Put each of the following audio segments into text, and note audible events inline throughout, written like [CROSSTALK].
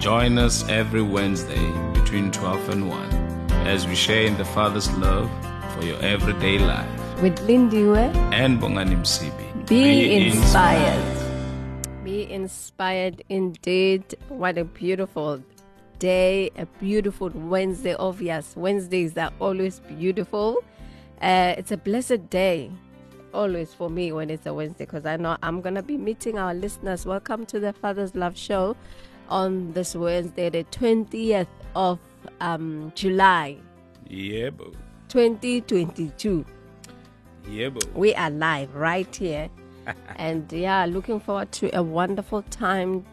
Join us every Wednesday between 12 and 1 as we share in the Father's love for your everyday life. With Lindiwe, And Bongani Msibi. be, inspired. Be inspired indeed. What a beautiful day, a beautiful Wednesday. Obvious Wednesdays are always beautiful. Uh, it's a blessed day, always for me when it's a Wednesday, because I know I'm gonna be meeting our listeners. Welcome to the Father's Love Show on this Wednesday, the 20th of um, July, Yeah, boo. 2022. Yeah, boo. we are live right here [LAUGHS] and yeah looking forward to a wonderful time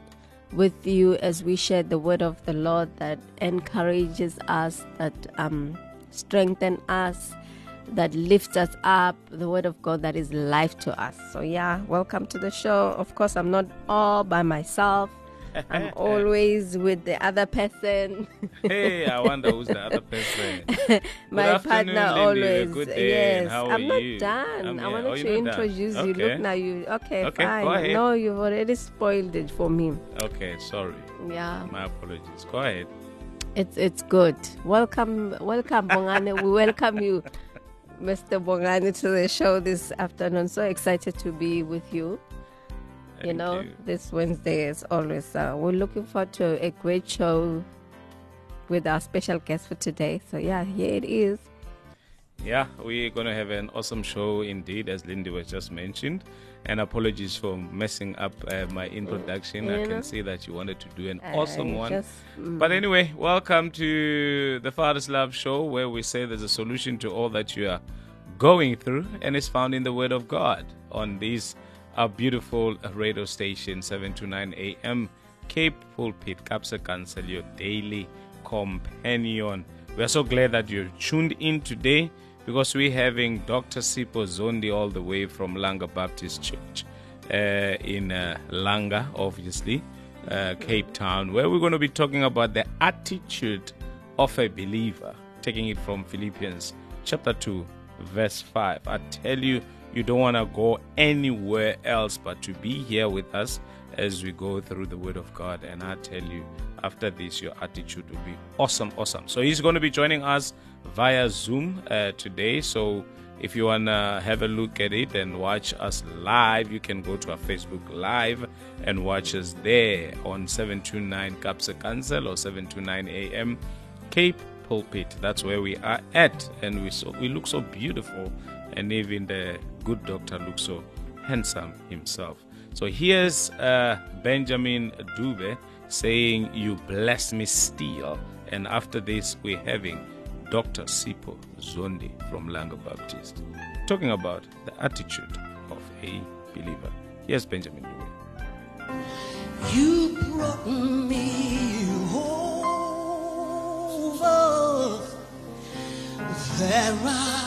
with you as we share the word of the lord that encourages us that um strengthen us that lifts us up the word of god that is life to us so yeah welcome to the show of course i'm not all by myself i'm [LAUGHS] always with the other person [LAUGHS] Hey, I wonder who's the other person. [LAUGHS] my partner always Good day, yes how i'm not you? done I'm i wanted Oh, to you're done. introduce you Okay. look now you okay, Okay, fine go ahead. no you've already spoiled it for me Okay, sorry. yeah My apologies. Go ahead. it's it's good welcome welcome Bongani we welcome you mr Bongani to the show this afternoon so excited to be with you you know you. this wednesday is always uh, we're looking forward to a great show with our special guest for today so yeah here it is Yeah, we're going to have an awesome show indeed, as Lindy was just mentioned. And apologies for messing up uh, my introduction. I know. can see that you wanted to do an awesome one. just- mm. But anyway, welcome to the Father's Love Show, where we say there's a solution to all that you are going through, and it's found in the Word of God on these uh, beautiful radio station, 7 to 9 a.m. Cape Pulpit, Kaapse Kansel, your daily companion. We are so glad that you're tuned in today because we're having Dr. Sipho Zondi all the way from Langa Baptist Church uh, in uh, Langa, obviously, uh, Cape Town, where we're going to be talking about the attitude of a believer, taking it from Philippians chapter 2, verse 5. I tell you, you don't want to go anywhere else but to be here with us as we go through the Word of God. And I tell you, after this, your attitude will be awesome, awesome. So he's going to be joining us via Zoom uh, today. So if you want to have a look at it and watch us live, you can go to our Facebook Live and watch us there on 729 Kaapse Kansel or 729 AM Cape Pulpit. That's where we are at, and we so we look so beautiful, and even the good doctor looks so handsome himself. So here's uh, Benjamin Dube saying, "You bless me still," and after this, we're having Dr. Sipho Zondi from Langa Baptist talking about the attitude of a believer. Here's Benjamin Dube. You brought me over that rugged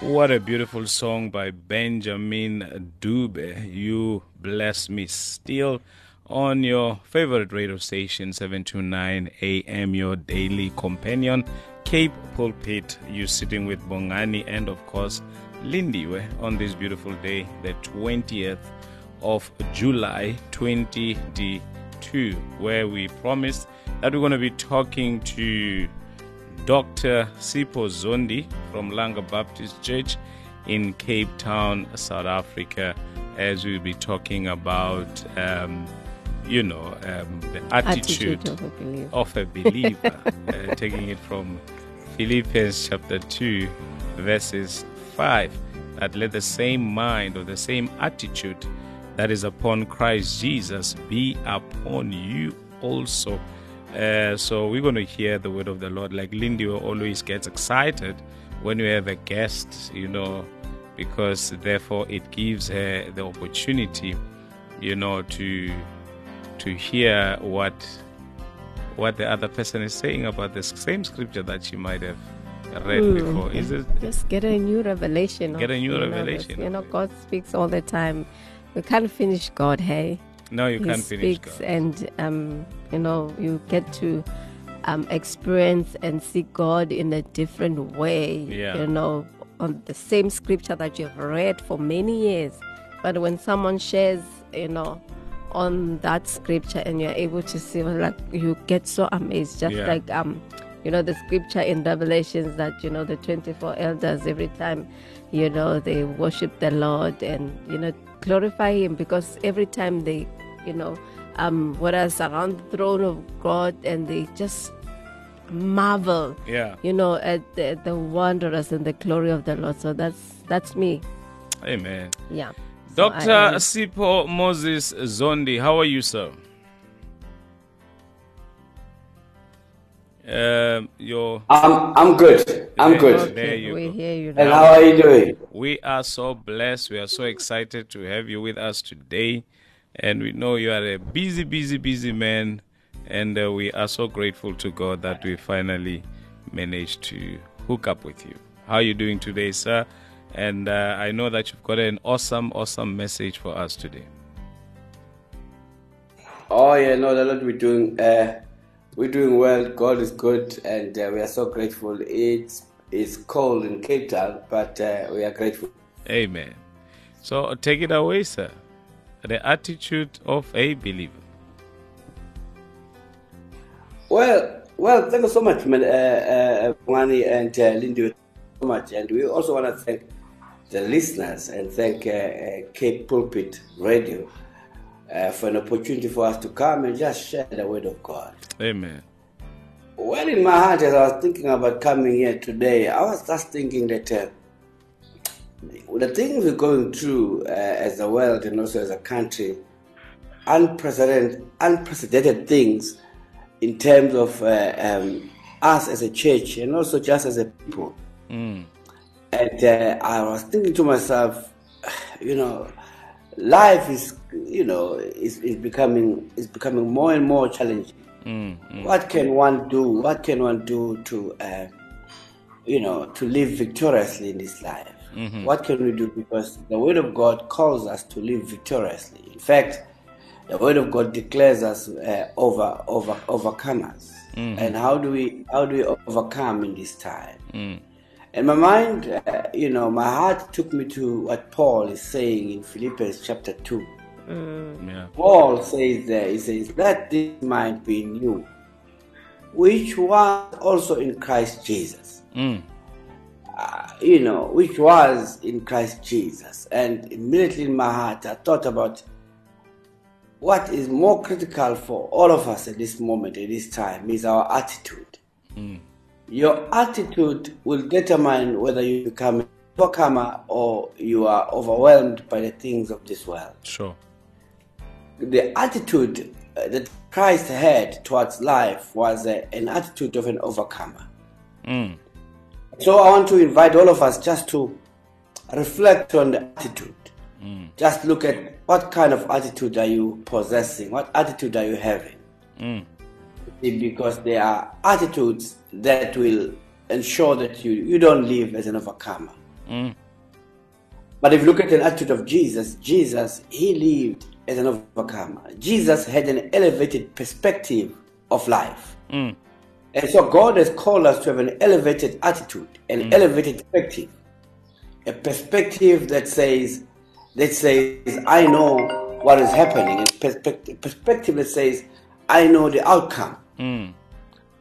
What a beautiful song by Benjamin Dube. You bless me still on your favorite radio station 729 AM, your daily companion. Cape Pulpit, you sitting with Bongani and of course Lindiwe on this beautiful day, the 20th of July 2022, where we promised that we're going to be talking to Dr. Sipho Zondi from Langa Baptist Church in Cape Town, South Africa, as we'll be talking about, um, you know, um, the attitude, attitude of a believer of a believer, [LAUGHS] uh, taking it from Philippians chapter 2, verses 5. That let the same mind or the same attitude that is upon Christ Jesus be upon you also. Uh, so we're going to hear the word of the Lord. Like Lindy always gets excited when we have a guest, you know, because therefore it gives her the opportunity, you know, to to hear what what the other person is saying about the same scripture that she might have read Hmm. before. Is it? Just get a new revelation. Get a new know, revelation. You know. God speaks all the time. We can't finish God, hey? No, you he can't finish speaks, God. and um, you know, you get to um, experience and see God in a different way. Yeah. You know, on the same scripture that you've read for many years, but when someone shares, you know, on that scripture, and you're able to see, like, you get so amazed, just Yeah. like um, you know, the scripture in Revelations that you know the 24 elders every time, you know, they worship the Lord and you know glorify Him because every time they, you know, um, whereas around the throne of God and they just marvel, Yeah. you know, at the, the wonders and the glory of the Lord. So that's that's me. Amen. Yeah. So Dr. am- Sipho Moses Zondi, how are you, sir? Um, your I'm I'm good. I'm There- good. There you we go. hear you And now. how are you doing? We are so blessed. We are so excited to have you with us today. And we know you are a busy, busy, busy man. And uh, we are so grateful to God that we finally managed to hook up with you. How are you doing today, sir? And uh, I know that you've got an awesome, awesome message for us today. Oh yeah, no, the Lord we're doing. Uh, we're doing well. God is good, and uh, we are so grateful. It's it's cold in Cape Town, but uh, we are grateful. Amen. So take it away, sir. The attitude of a believer. Well, well, thank you so much, man, uh, uh, Mwani and uh, Lindy, so much, and we also want to thank the listeners and thank uh, uh, Cape Pulpit Radio uh, for an opportunity for us to come and just share the word of God. Amen. Well, in my heart, as I was thinking about coming here today, I was just thinking that uh, the things we're going through uh, as a world and also as a country, unprecedented, unprecedented things in terms of uh, um, us as a church and also just as a people. Mm. And uh, I was thinking to myself, you know, life is, you know, is, is becoming is becoming more and more challenging. Mm. Mm. What can one do? What can one do to, uh, you know, to live victoriously in this life? What can we do? Because the Word of God calls us to live victoriously. In fact, the Word of God declares us uh, over over overcomers. And how do we how do we overcome in this time? Mm. And my mind, uh, you know, my heart took me to what Paul is saying in Philippians chapter two. Yeah. Paul says there, he says, Let this mind be in you, which was also in Christ Jesus. Mm. Uh, you know, which was in Christ Jesus. And immediately in my heart, I thought about what is more critical for all of us at this moment, at this time, is our attitude. Your attitude will determine whether you become an overcomer or you are overwhelmed by the things of this world Sure. the attitude uh, that Christ had towards life was uh, an attitude of an overcomer. Mm. So I want to invite all of us just to reflect on the attitude. Just look at what kind of attitude are you possessing? What attitude are you having? Mm. Because there are attitudes that will ensure that you, you don't live as an overcomer. Mm. But if you look at the attitude of Jesus, Jesus, he lived as an overcomer. Jesus had an elevated perspective of life. Mm. And so God has called us to have an elevated attitude, an elevated perspective. A perspective that says, that says, I know what is happening. A perspective, perspective that says, I know the outcome. Mm.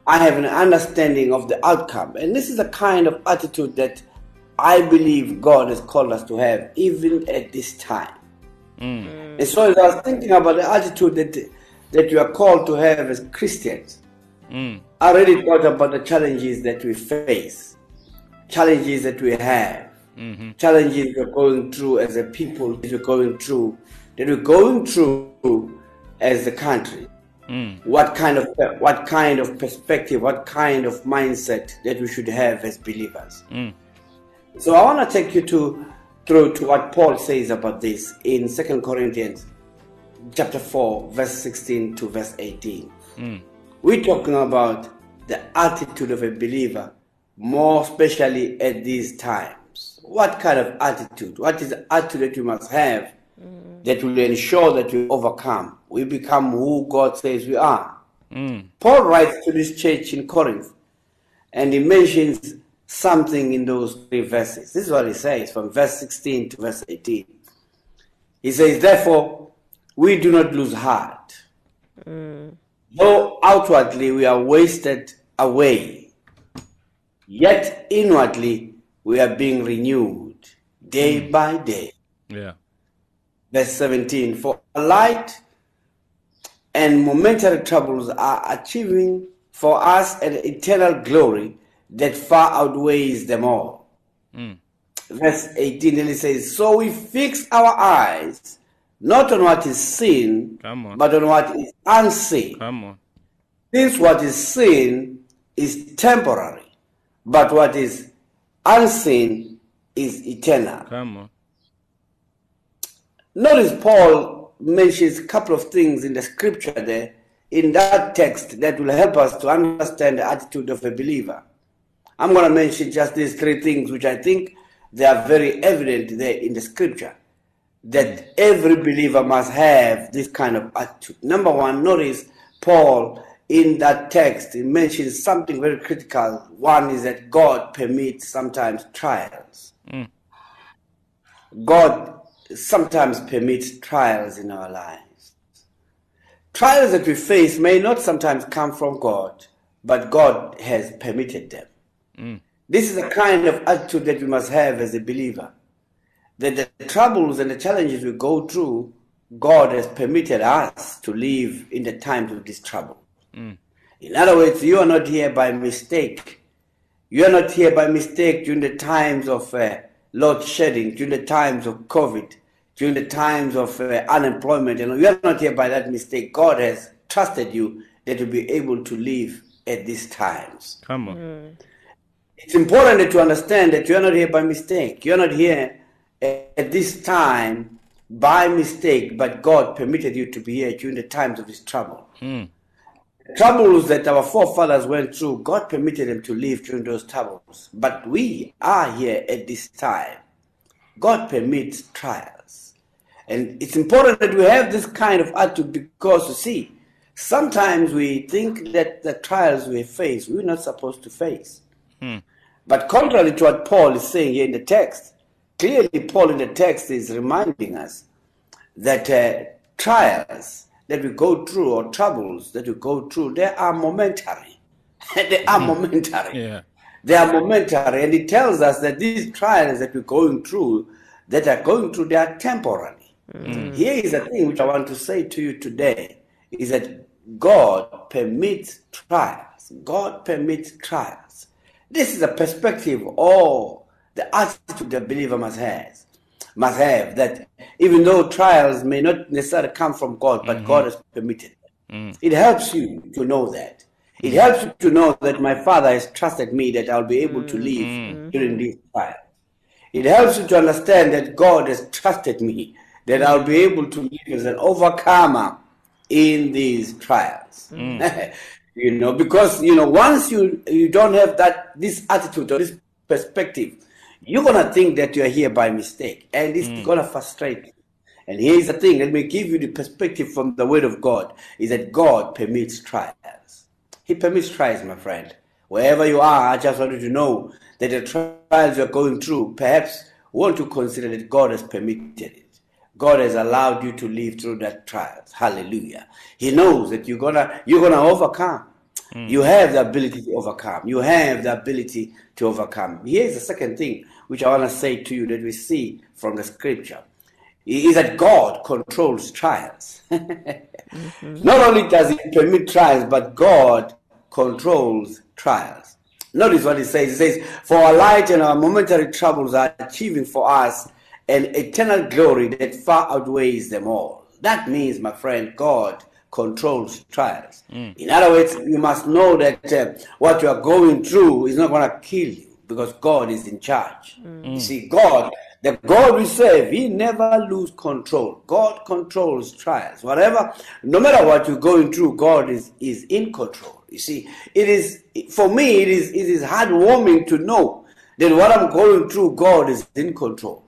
I have an understanding of the outcome. And this is the kind of attitude that I believe God has called us to have, even at this time. Mm. And so, as I was thinking about the attitude that, that you are called to have as Christians, Mm. I already thought about the challenges that we face, challenges that we have, Mhm. challenges we're going through as a people, that we're going through, that we're going through as a country. Mm. What kind of what kind of perspective, what kind of mindset that we should have as believers. Mm. So I want to take you to through to what Paul says about this in Second Corinthians chapter 4, verse 16 to verse 18. We're talking about the attitude of a believer, more especially at these times. What kind of attitude? What is the attitude that you must have mm. that will ensure that we overcome? We become who God says we are. Mm. Paul writes to this church in Corinth, and he mentions something in those three verses. This is what he says from verse 16 to verse 18. He says, Therefore, we do not lose heart. Mm. Though outwardly we are wasted away, yet inwardly we are being renewed day hmm. by day. Yeah. Verse 17 For light and momentary troubles are achieving for us an eternal glory that far outweighs them all. Hmm. Verse 18 then it says, So we fix our eyes not on what is seen, Come on. but on what is unseen. Come on. Since what is seen is temporary, but what is unseen is eternal. Come on. Notice Paul mentions a couple of things in the scripture there, in that text, that will help us to understand the attitude of a believer. I'm going to mention just these three things, which I think they are very evident there in the scripture, that every believer must have this kind of attitude. Number one, notice Paul in that text, he mentions something very critical. One is that God permits sometimes trials. Mm. God sometimes permits trials in our lives. Trials that we face may not sometimes come from God, but God has permitted them. Mm. This is the kind of attitude that we must have as a believer. That the troubles and the challenges we go through, God has permitted us to live in the times of this trouble. In other words, you are not here by mistake. You are not here by mistake during the times of uh, load shedding, during the times of COVID, during the times of uh, unemployment. You know, you are not here by that mistake. God has trusted you that you'll be able to live at these times. Come on. It's important to understand that you are not here by mistake. You are not here at this time by mistake, but God permitted you to be here during the times of His trouble. Hmm. Troubles that our forefathers went through, God permitted them to live during those troubles. But we are here at this time. God permits trials. And it's important that we have this kind of attitude because, you see, sometimes we think that the trials we face, we're not supposed to face. Hmm. But contrary to what Paul is saying here in the text, clearly Paul in the text is reminding us that uh, trials that we go through or troubles that we go through, they are momentary. [LAUGHS] they are hmm. momentary. Yeah. They are momentary, and it tells us that these trials that we're going through, that are going through, they are temporary. Hmm. Hmm. Here is a thing which I want to say to you today: is that God permits trials. God permits trials. This is a perspective or the attitude the believer must have. Must have that even though trials may not necessarily come from God, but mm-hmm. God has permitted them. Mm. It helps you to know that. It helps you to know that my Father has trusted me that I'll be able to live mm-hmm. during these trials. It helps you to understand that God has trusted me that I'll be able to live as an overcomer in these trials. Mm. [LAUGHS] you know, because you know, once you you don't have that this attitude or this perspective, you're gonna think that you're here by mistake, and it's mm. gonna frustrate you. And here's the thing: let me give you the perspective from the Word of God: is that God permits trials. He permits trials, my friend. Wherever you are, I just want you to know that the trials you're going through, perhaps want to consider that God has permitted it. God has allowed you to live through that trials. Hallelujah. He knows that you're gonna you're gonna overcome. Mm. You have the ability to overcome. You have the ability to overcome. Here's the second thing which I want to say to you that we see from the scripture is that God controls trials. [LAUGHS] Not only does He permit trials, but God controls trials. Notice what He says. He says, For our light and our momentary troubles are achieving for us an eternal glory that far outweighs them all. That means, my friend, God controls trials. In other words, you must know that uh, what you are going through is not going to kill you because God is in charge. Mm. You see, God The God we serve, He never lose control. God controls trials. Whatever, no matter what you're going through, God is, is in control. You see, it is for me. It is it is heartwarming to know that what I'm going through, God is in control.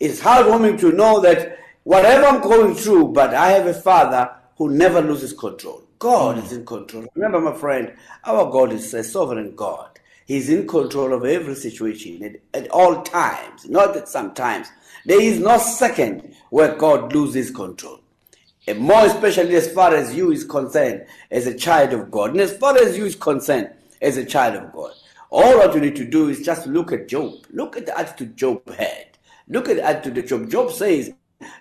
It's heartwarming to know that whatever I'm going through, but I have a Father who never loses control. God mm. is in control. Remember, my friend, our God is a sovereign God. He's in control of every situation at, at all times, not at some times. There is no second where God loses control. And more especially as far as you is concerned as a child of God. And as far as you is concerned as a child of God. All what you need to do is just look at Job. Look at the attitude Job had. Look at the attitude that Job. Job says,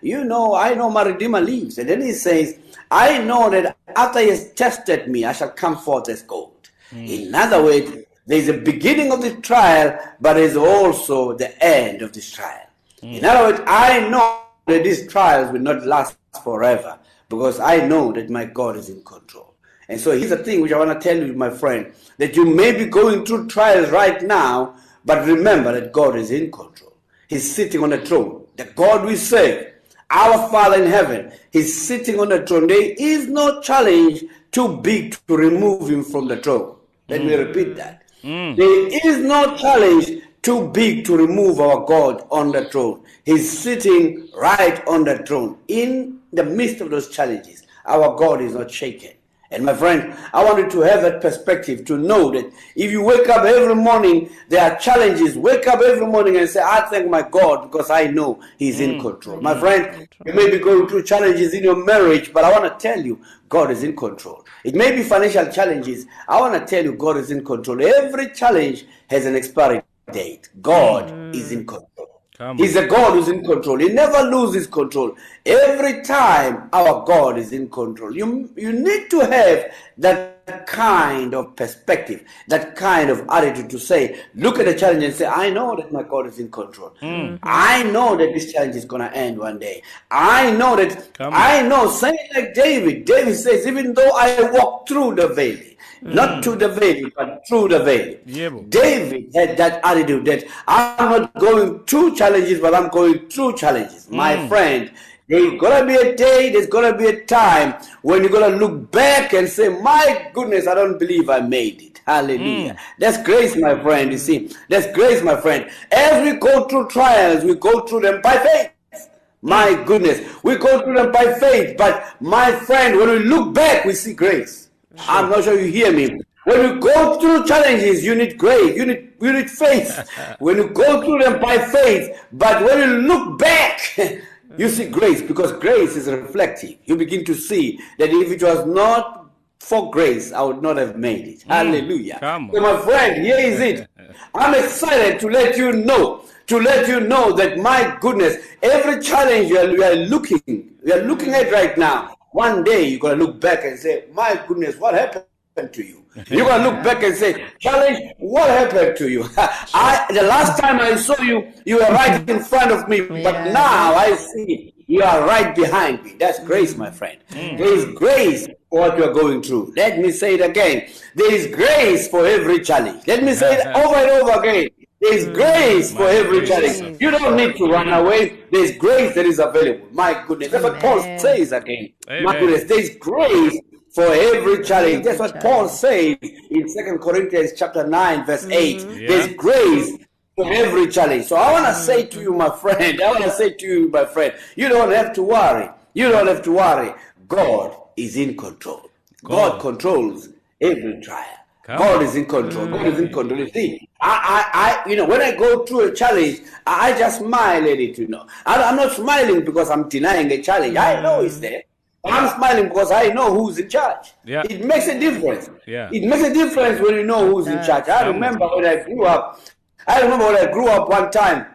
you know, I know my Redeemer lives. And then he says, I know that after he has tested me, I shall come forth as gold. Hmm. In other words, there's a beginning of the trial, but there's also the end of this trial. Hmm. In other words, I know that these trials will not last forever because I know that my God is in control. And so here's the thing which I want to tell you, my friend, that you may be going through trials right now, but remember that God is in control. He's sitting on the throne. The God we serve, our Father in heaven, He's sitting on the throne. There is no challenge too big to remove Him from the throne. Let me hmm. repeat that. Mm. There is no challenge too big to remove our God on the throne. He's sitting right on the throne. In the midst of those challenges, our God is not shaken. And my friend, I want you to have that perspective to know that if you wake up every morning, there are challenges. Wake up every morning and say, I thank my God because I know He's in mm. control. Mm. My friend, you may be going through challenges in your marriage, but I want to tell you, God is in control. It may be financial challenges. I want to tell you, God is in control. Every challenge has an expiry date. God mm. is in control. Come He's a God who's in control. He never loses control. Every time our God is in control. You, you need to have that kind of perspective, that kind of attitude to say, look at the challenge and say, I know that my God is in control. Hmm. I know that this challenge is going to end one day. I know that. I know, saying like David, David says, even though I walk through the valley, hmm. not to the valley, but through the valley. Yebo. David had that attitude that I'm not going through challenges, but I'm going through challenges. My hmm. friend, there's gonna be a day, there's gonna be a time when you're gonna look back and say, My goodness, I don't believe I made it. Hallelujah. Mm. That's grace, my friend. You see, that's grace, my friend. As we go through trials, we go through them by faith. My mm. goodness, we go through them by faith, but my friend, when we look back, we see grace. I'm not sure you hear me. When you go through challenges, you need grace, you need you need faith. [LAUGHS] when you go through them by faith, but when you look back, [LAUGHS] you see grace because grace is reflective. You begin to see that if it was not for grace, I would not have made it. Mm. Hallelujah. Come on. So my friend, here is it. [LAUGHS] I'm excited to let you know, to let you know that my goodness, every challenge you are, you are looking, you are looking at right now, one day you're gonna look back and say, My goodness, what happened to you? [LAUGHS] You're gonna look back and say, Challenge, what happened to you? [LAUGHS] I the last time I saw you, you were right in front of me, [LAUGHS] but Yeah. now I see you are right behind me. That's mm. grace, my friend. There is grace for what you are going through. Let me say it again. There is grace for every challenge. Let me say it over and over again. There is mm. grace for every challenge. You don't need to run away. There is grace that is available. My goodness. That's what Paul Amen. says again. My goodness. There is grace for every challenge. That's what Paul says in Second Corinthians chapter 9, verse 8. There's grace for every challenge. So I want to say to you, my friend, I want to say to you, my friend, you don't have to worry. You don't have to worry. God is in control. God, God. controls every trial. Come God on. is in control. God is in mm. control. You see, I, I, I, you know, when I go through a challenge, I I just smile at it. You know, I, I'm not smiling because I'm denying a challenge. I know it's there. I'm smiling because I know who's in charge. Yeah. It makes a difference. Yeah. It makes a difference when you know who's in charge. I remember when I grew up. I remember when I grew up one time.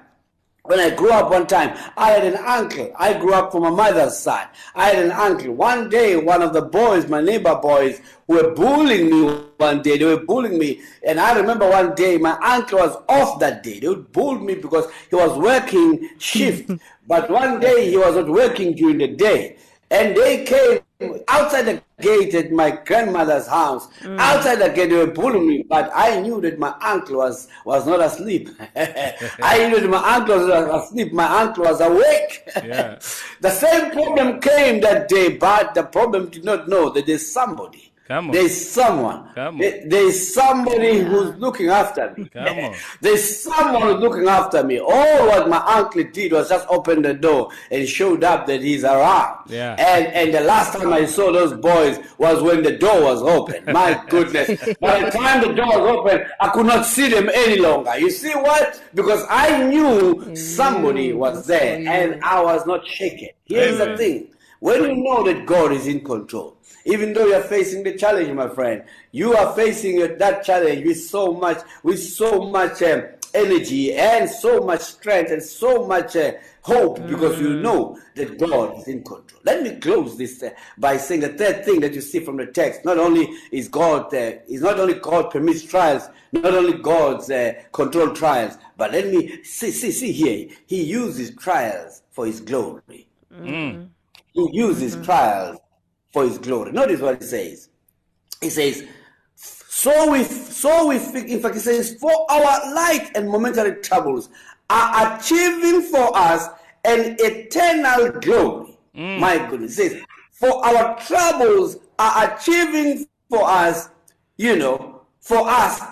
When I grew up one time, I had an uncle. I grew up from my mother's side. I had an uncle. One day, one of the boys, my neighbor boys, were bullying me one day. They were bullying me. And I remember one day, my uncle was off that day. They would bully me because he was working shift. [LAUGHS] but one day, he was not working during the day. And they came outside the gate at my grandmother's house. Mm. Outside the gate, they were pulling me, but I knew that my uncle was, was not asleep. [LAUGHS] I knew that my uncle was asleep. My uncle was awake. Yeah. [LAUGHS] the same problem came that day, but the problem did not know that there's somebody. Come on. There's someone. Come on. There- There's somebody who's looking after me. Come on. [LAUGHS] There's someone looking after me. All what my uncle did was just open the door and showed up that he's around. Yeah. And and the last time I saw those boys was when the door was open. [LAUGHS] My goodness. By the time the door was open, I could not see them any longer. You see what? Because I knew mm, somebody was there and I was not shaken. Here's the thing. When you know that God is in control, even though you are facing the challenge, my friend, you are facing that challenge with so much, with so much um, energy and so much strength and so much uh, hope because you know that God is in control. Let me close this uh, by saying the third thing that you see from the text. Not only is God, uh, is not only God permits trials, not only God's uh, control trials, but let me see, see, see here. He uses trials for His glory. He uses trials for his glory. Notice what he says. He says, so we, so we, in fact, he says, for our light and momentary troubles are achieving for us an eternal glory. Mm. My goodness. Says, for our troubles are achieving for us, you know, for us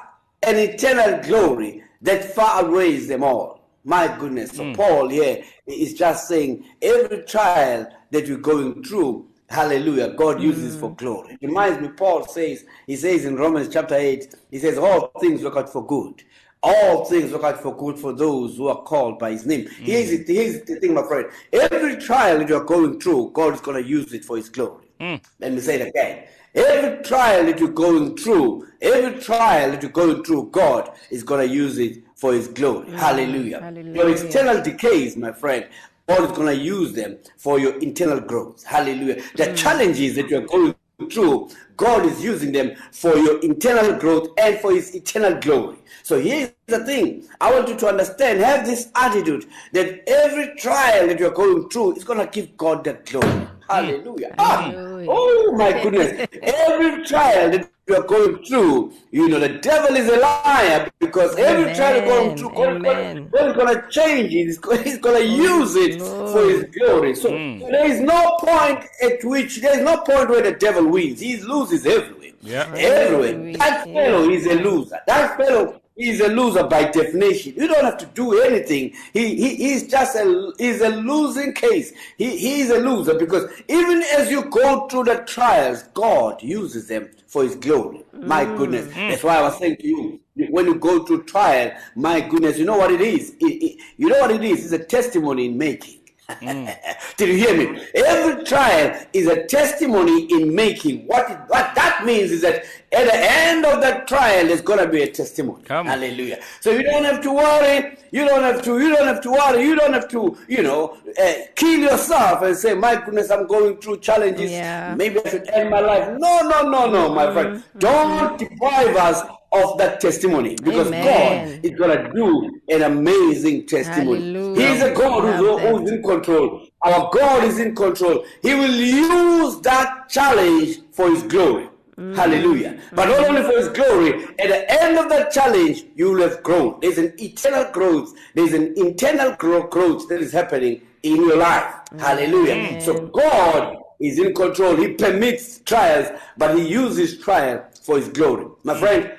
an eternal glory that far outweighs them all. My goodness. So mm. Paul here is just saying every trial that you're going through, hallelujah, God uses for mm. glory. It reminds me, Paul says, he says in Romans chapter 8, he says, all things work out for good. All things work out for good for those who are called by his name. Here's, mm. it, here's the thing, my friend. Every trial that you're going through, God is going to use it for his glory. Mm. Let me say it again. Every trial that you're going through, every trial that you're going through, God is going to use it for His glory. Hallelujah. Hallelujah. Your external decays, my friend, God is going to use them for your internal growth. Hallelujah. The mm. challenges that you're going through, God is using them for your internal growth and for His eternal glory. So here's the thing. I want you to understand, have this attitude that every trial that you're going through is going to give God the glory. Hallelujah. Ah, Hallelujah. oh my goodness. Every trial that you're going through, you know, the devil is a liar because every trial you're going Amen. through, God, God, God is going to change it. He's going to use it for His glory. So there is no point at which, there is no point where the devil wins. He loses everywhere. Yeah. Everywhere. That fellow is a loser. That fellow is a loser by definition. You don't have to do anything. He, he he's just a he's a losing case. He he is a loser because even as you go through the trials, God uses them for His glory. My mm. goodness, that's why I was saying to you. When you go through trial, my goodness, you know what it is. It- it- you know what it is. It's a testimony in making. [LAUGHS] Did you hear me? Every trial is a testimony in making. What it, what that means is that at the end of that trial, there's gonna be a testimony. Come. Hallelujah. So you don't have to worry. You don't have to. You don't have to worry. You don't have to. You know, uh, kill yourself and say, "My goodness, I'm going through challenges. Yeah. Maybe I should end my life." No, no, no, no, my friend. Mm-hmm. Don't deprive us of that testimony because Amen. God is gonna do an amazing testimony. Hallelujah. He's a God who's, who's in control. Our God is in control. He will use that challenge for His glory. Mm. Hallelujah. But not only for His glory, at the end of that challenge, you will have grown. There's an eternal growth, there's an internal growth that is happening in your life. Hallelujah. So God is in control. He permits trials, but He uses trials for His glory. My friend,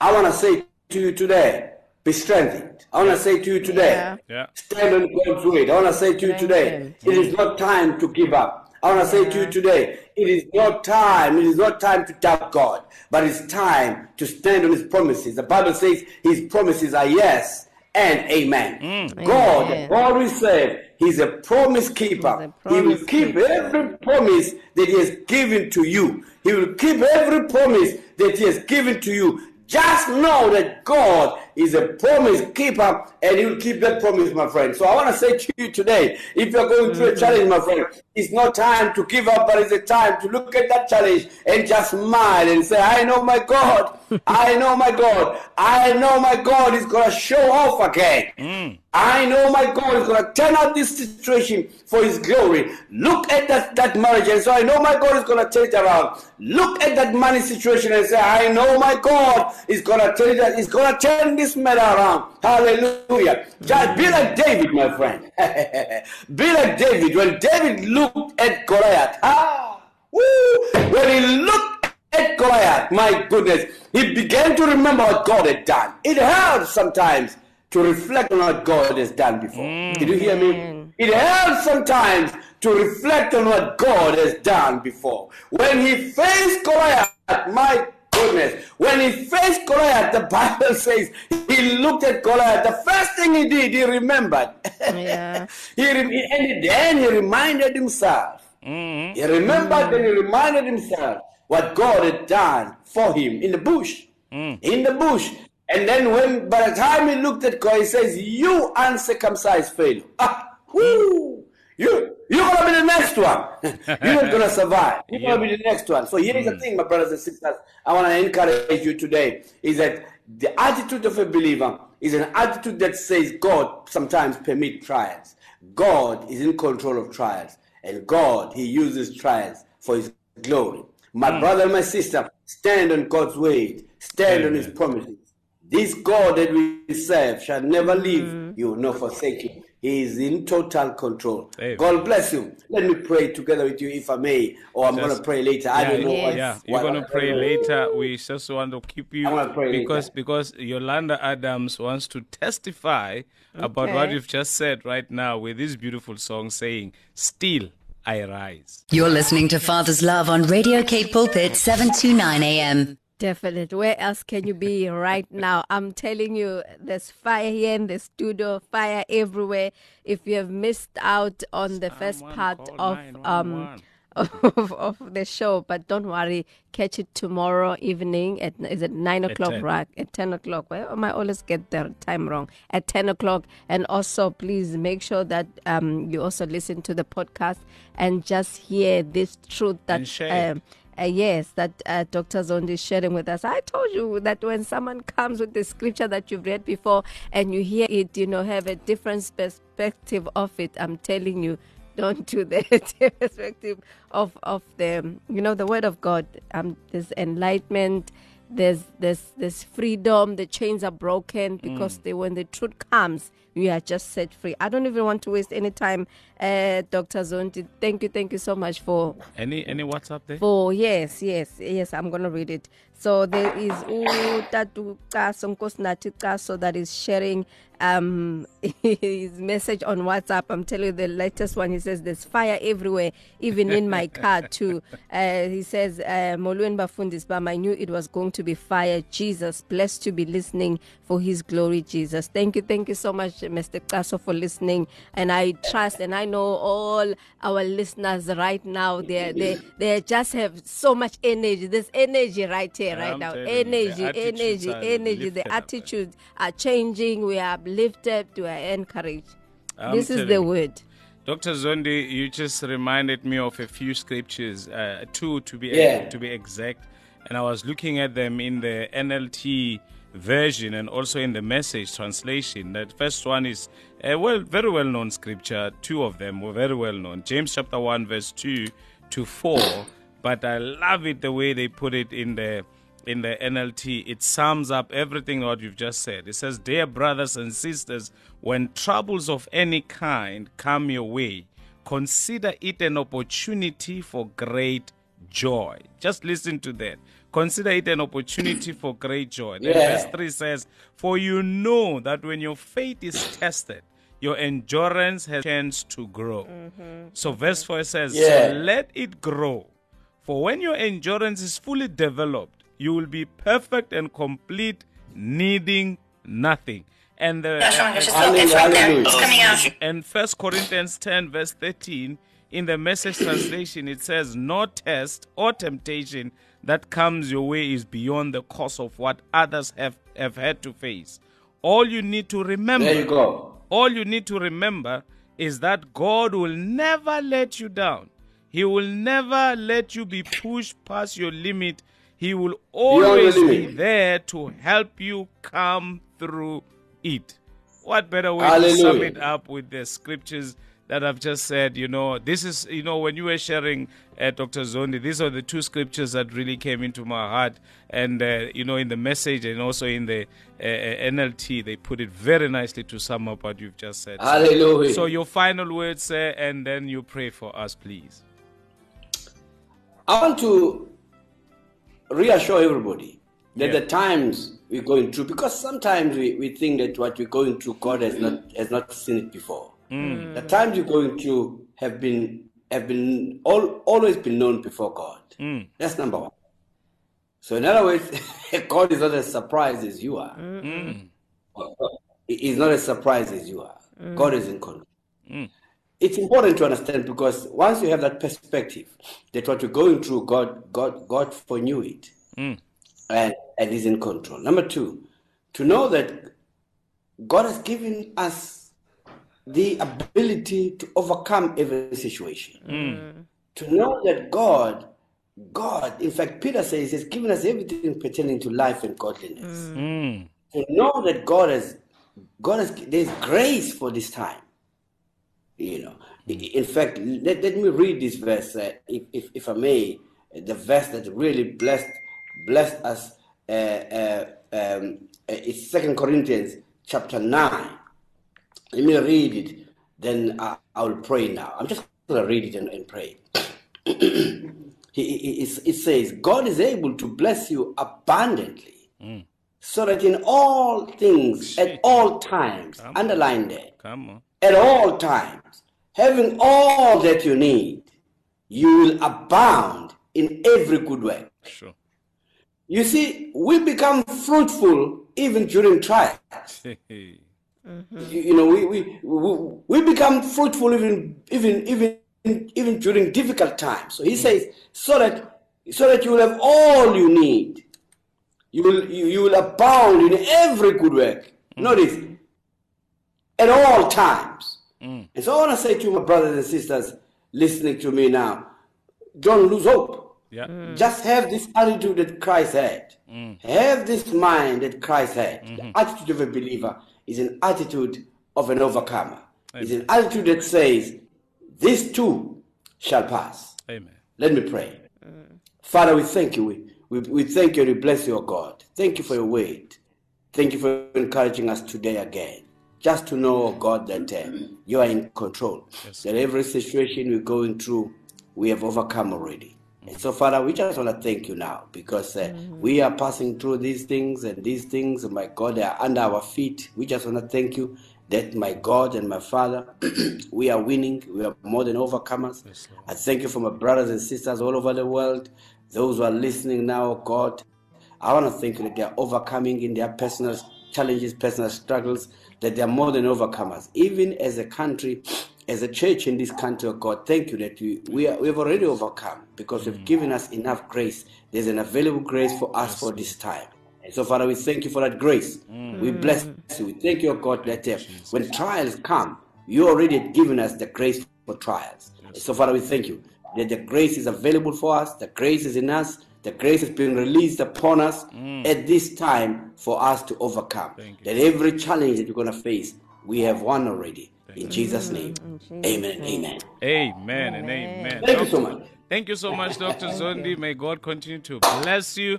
I want to say to you today, be strengthened. I want to say to you today, Yeah. Yeah. stand on God's word. I want to say to you today, it is not time to give up. I want to say to you today, it is not time, it is not time to doubt God, but it's time to stand on His promises. The Bible says His promises are yes and amen. Mm. God, Amen. God we serve, He's a promise keeper. He's a he will keep keeper. every promise that He has given to you. He will keep every promise that He has given to you. Just know that God is a promise keeper and he'll keep that promise, my friend. So I want to say to you today, if you're going through a mm-hmm. challenge, my friend, it's not time to give up, but it's a time to look at that challenge and just smile and say, I know my God. [LAUGHS] I know my God. I know my God is going to show off again. Mm. I know my God is going to turn out this situation for His glory. Look at that, that marriage and so I know my God is going to turn it around. Look at that money situation and say, I know my God is going to turn it. He's going to turn this matter around. Hallelujah. Just be like David, my friend. [LAUGHS] be like David. When David looked at Goliath, ah, woo, when he looked at Goliath, my goodness, he began to remember what God had done. It helps sometimes to reflect on what God has done before. Did you hear me? It helps sometimes to reflect on what God has done before. When he faced Goliath, my goodness, when he faced Goliath, the Bible [LAUGHS] says he looked at Goliath. The first thing he did, he remembered. Yeah. [LAUGHS] he re- and then he reminded himself. He remembered and he reminded himself what God had done for him in the bush. In the bush. And then when by the time he looked at God, he says, You uncircumcised failure. [LAUGHS] Ah! You you're gonna be the next one. [LAUGHS] you're not gonna survive. You're gonna be the next one. So here's the hmm. thing, my brothers and sisters. I want to encourage you today is that the attitude of a believer is an attitude that says God sometimes permit trials. God is in control of trials, and God He uses trials for His glory. My hmm. brother and my sister, stand on God's word, stand on His promises. This God that we serve shall never leave hmm. you nor forsake you. He is in total control. Amen. God bless you. Let me pray together with you if I may, or I'm going to pray later. I don't know. Yes. yeah, you're gonna pray later. We just want to keep you I wanna pray because later. because Yolanda Adams wants to testify about what you've just said right now with this beautiful song saying, "Still I rise." You're listening to Father's Love on Radio Cape Pulpit 729 AM. Definite. Where else can you be right now? I'm telling you, there's fire here in the studio, fire everywhere. If you have missed out on the first part of um [LAUGHS] of, of the show, but don't worry, catch it tomorrow evening at is it nine o'clock, 10. right? At ten o'clock. Where am I always get the time wrong? At ten o'clock, and also please make sure that um you also listen to the podcast and just hear this truth that And share um, uh, yes, that uh, Dr. Zondi is sharing with us. I told you that when someone comes with the scripture that you've read before and you hear it, you know, have a different perspective of it, I'm telling you, don't do that. [LAUGHS] perspective of, of the, you know, the word of God. Um, there's enlightenment, there's, there's, there's freedom, the chains are broken because they, when the truth comes, you are just set free. I don't even want to waste any time, uh, Dr. Zondi. Thank you, thank you so much for Any any WhatsApp there? for yes, yes, yes, I'm gonna read it. So there is Utatu Kaso Nkosnati Kaso that is sharing um [LAUGHS] his message on WhatsApp. I'm telling you the latest one. He says there's fire everywhere, even in my car too. [LAUGHS] Uh, he says uh, Moluen Bafundis, but I knew it was going to be fire. Jesus, blessed to be listening for His glory. Jesus, thank you, thank you so much, Mr. Kaso, for listening. And I trust and I know all our listeners right now. They they they just have so much energy. There's energy right here, right I'm now. telling you, Energy, energy, energy. The attitudes are changing. We are uplifted. We are encouraged. I'm this is the you. word. Dr. Zondi, you just reminded me of a few scriptures, uh, two to be Yeah. to be exact, and I was looking at them in the NLT version and also in the Message translation. That first one is a well, very well known scripture. Two of them were very well known. James chapter one, verse two to four. But I love it the way they put it in the in the NLT, it sums up everything what you've just said. It says, Dear brothers and sisters, when troubles of any kind come your way, consider it an opportunity for great joy. Just listen to that. Consider it an opportunity for great joy. Then Yeah. verse 3 says, For you know that when your faith is tested, your endurance has chance to grow. Mm-hmm. So verse 4 says, Yeah. So let it grow. For when your endurance is fully developed, you will be perfect and complete, needing nothing. And the Hallelujah. and First Corinthians 10, verse 13, in the message translation, it says, No test or temptation that comes your way is beyond the course of what others have, have had to face. All you need to remember There you go. all you need to remember is that God will never let you down. He will never let you be pushed past your limit. He will always be there to help you come through it. What better way to sum it up with the scriptures that I've just said? You know, this is, you know, when you were sharing, uh, Dr. Zondi, these are the two scriptures that really came into my heart. And, uh, you know, in the message and also in the uh, uh, NLT, they put it very nicely to sum up what you've just said. Hallelujah. So your final words, sir, and then you pray for us, please. I want to reassure everybody that Yeah. the times we're going through, because sometimes we, we think that what we're going through, God has not has not seen it before. Mm. The times you're going through have been have been all, always been known before God. Mm. That's number one. So in other words, [LAUGHS] God is not as surprised as you are. He's not as surprised as you are. Mm. God is in control it's important to understand because once you have that perspective that what you're going through, God, God, God foreknew it, and and is in control. Number two, to know that God has given us the ability to overcome every situation. To know that God, God, in fact, Peter says, has given us everything pertaining to life and godliness. To know that God has, God has, there's grace for this time. You know in fact let, let me read this verse uh, if, if, if i may. The verse that really blessed blessed us uh, uh, um, uh, it's second corinthians chapter 9 let me read it then I, I will pray now i'm just going to read it and, and pray [CLEARS THROAT] he, he- it says god is able to bless you abundantly mm. so that in all things at all times underline that Come on. at all times, having all that you need, you will abound in every good work. Sure. You see, we become fruitful even during trials. [LAUGHS] Mm-hmm. You, you know, we, we, we, we become fruitful even, even, even, even during difficult times. So he mm. says, so that, so that you will have all you need. You will, you, you will abound in every good work. Mm. Notice, at all times. Mm. And so I want to say to my brothers and sisters listening to me now, don't lose hope. Yeah. Just have this attitude that Christ had. Have this mind that Christ had. The mm-hmm. attitude of a believer is an attitude of an overcomer. It's an attitude that says, This too shall pass. Amen. Let me pray. Father, we thank you. We, we, we thank you and we bless you, God. Thank you for your word. Thank you for encouraging us today again. Just to know, oh God, that uh, you are in control. That every situation we're going through, we have overcome already. And so, Father, we just want to thank you now because uh, we are passing through these things and these things, my God, they are under our feet. We just want to thank you that, my God and my Father, [CLEARS THROAT] we are winning. We are more than overcomers. I thank you for my brothers and sisters all over the world, those who are listening now, oh God. I want to thank you that they are overcoming in their personal challenges, personal struggles, that they are more than overcomers. Even as a country, as a church in this country, oh God, thank you that we, we, are, we have already overcome because you've given us enough grace. There's an available grace for us for this time. And so, Father, we thank you for that grace. We bless you. We thank you, oh God, that uh, when trials come, you already have given us the grace for trials. And so, Father, we thank you that the grace is available for us, the grace is in us, the grace is being released upon us at this time for us to overcome. That every challenge that we're going to face, we have won already. In Jesus' name, amen and amen. Amen and amen. Thank you so much. Thank you so much, Dr. Zondi. May God continue to bless you,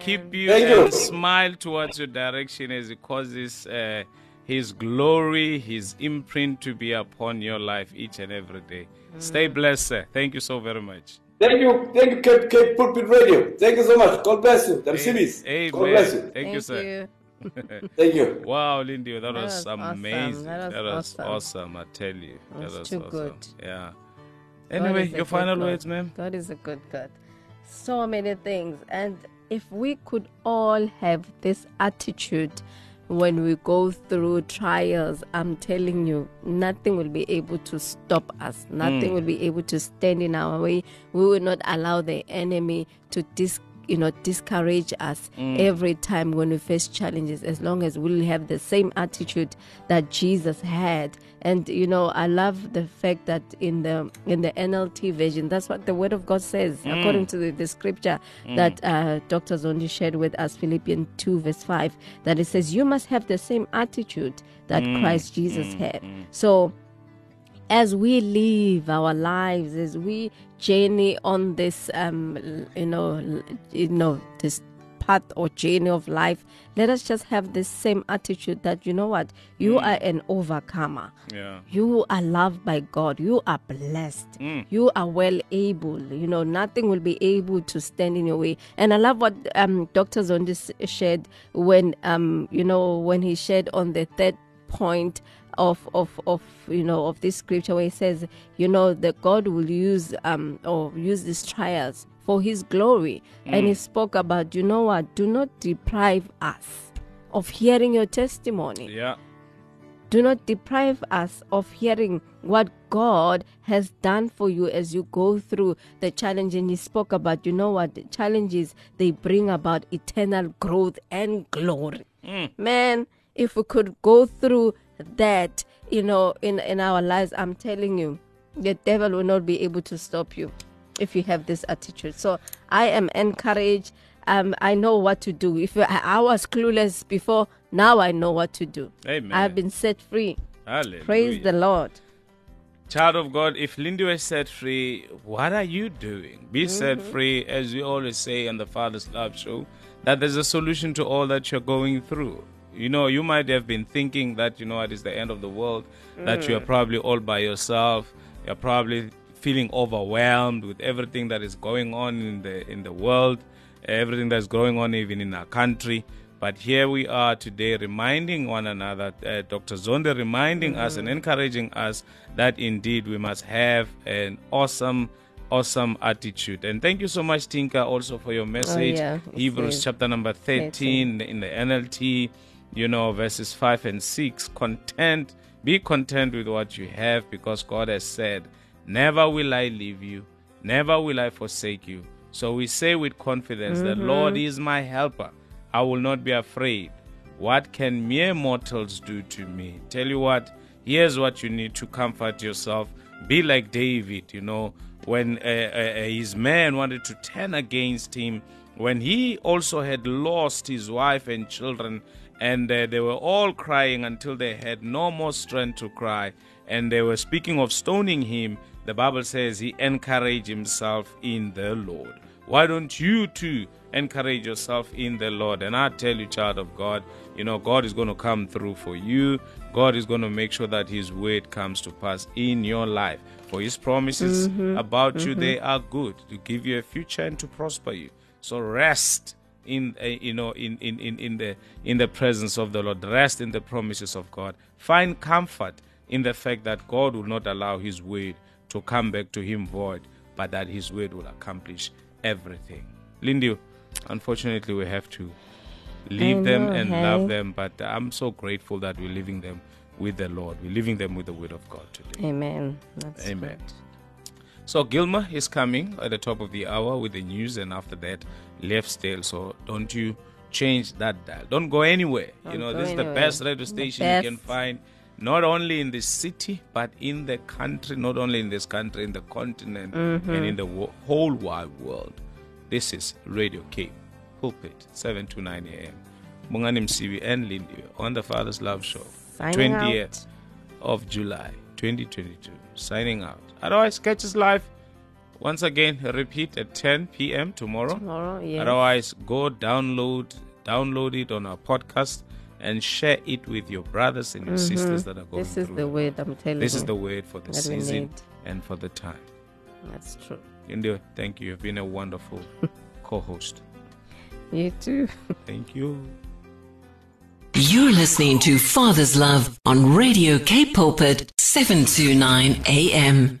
keep you, Thank you. smile towards your direction as He causes uh, His glory, His imprint to be upon your life each and every day. Stay blessed, sir. Thank you so very much. Thank you. Thank you, Cape, Cape Pulpit Radio. Thank you so much. God bless you. The Simis. Amen. God bless you. Thank, you, sir. Thank you. Wow, Lindy, that, That was, was awesome. amazing. That was awesome. awesome. I tell you. That was was too awesome. good. Yeah. Anyway, your final Lord. words, ma'am. God is a good God. So many things. And if we could all have this attitude when we go through trials, I'm telling you, nothing will be able to stop us. Nothing hmm. will be able to stand in our way. We will not allow the enemy to dis- you know, discourage us mm. every time when we face challenges, as long as we'll have the same attitude that Jesus had. And you know, I love the fact that in the in the NLT version, that's what the Word of God says, mm. according to the, the scripture mm. that uh, Dr. Zondi shared with us, Philippians two verse five, that it says, "You must have the same attitude that Christ Jesus had." So as we live our lives, as we journey on this, um, you know, you know, this path or journey of life, let us just have the same attitude that you know what, you are an overcomer. Yeah. You are loved by God. You are blessed. You are well able. You know, nothing will be able to stand in your way. And I love what um, Dr. Zondis shared when, um, you know, when he shared on the third point of of of you know of this scripture where he says you know that god will use um or use these trials for his glory and he spoke about you know what do not deprive us of hearing your testimony Yeah. do not deprive us of hearing what God has done for you as you go through the challenge. And he spoke about, you know what, the challenges, they bring about eternal growth and glory. Man, if we could go through that, you know, in, in our lives, I'm telling you, the devil will not be able to stop you if you have this attitude. So I am encouraged. Um, I know what to do. If I, I was clueless before, now I know what to do. Amen. I've been set free. Hallelujah. Praise the Lord. Child of God, if Lindy was set free, what are you doing? Be set free, as we always say on the Father's Love Show, that there's a solution to all that you're going through. You know, you might have been thinking that, you know, it is the end of the world, that you're probably all by yourself, you're probably feeling overwhelmed with everything that is going on in the in the world, everything that's going on even in our country. But here we are today reminding one another, uh, Dr. Zondi reminding us and encouraging us that indeed we must have an awesome, awesome attitude. And thank you so much, Tinka, also for your message. yeah, Hebrews chapter number 13 in the NLT, you know, verses 5 and 6. Content, be content with what you have because God has said, Never will I leave you, never will I forsake you. So we say with confidence, The Lord is my helper. I will not be afraid. What can mere mortals do to me? Tell you what, here's what you need to comfort yourself. Be like David, you know, when uh, uh, his men wanted to turn against him, when he also had lost his wife and children, and uh, they were all crying until they had no more strength to cry, and they were speaking of stoning him. The Bible says he encouraged himself in the Lord. Why don't you too encourage yourself in the Lord? And I tell you, child of God, you know, God is going to come through for you. God is going to make sure that His word comes to pass in your life. For His promises about you, they are good to give you a future and to prosper you. So rest in uh, you know in, in, in, in the in the presence of the Lord. Rest in the promises of God. Find comfort in the fact that God will not allow His word to come back to Him void, but that His word will accomplish everything. Lindy, unfortunately, we have to leave I them and hey? love them, but I'm so grateful that we're leaving them with the Lord. We're leaving them with the word of God today. Amen. That's Amen. good. So Gilmer is coming at the top of the hour with the news, and after that, left still. So don't you change that dial. Don't go anywhere. you Don't know, go this is the best radio station you can find, not only in the city, but in the country. Not only in this country, in the continent, Mm-hmm. and in the wo- whole wide world. This is Radio Cape, Pulpit, 7 to 9 a.m. Bongani Msibi and Lindy on the Father's Love Show, Signing 20th out. of July 2022. Signing out. Otherwise, catch us live once again. Repeat at 10 p.m. tomorrow. Tomorrow, yes. Otherwise, go download download it on our podcast and share it with your brothers and your sisters that are going Mm-hmm. This is through. the word I'm telling This you. is the word for the that season and for the time. That's true. Lindy, thank you. You've been a wonderful [LAUGHS] co-host. You too. Thank you. You're listening to Father's Love on Radio Cape Pulpit 729 AM.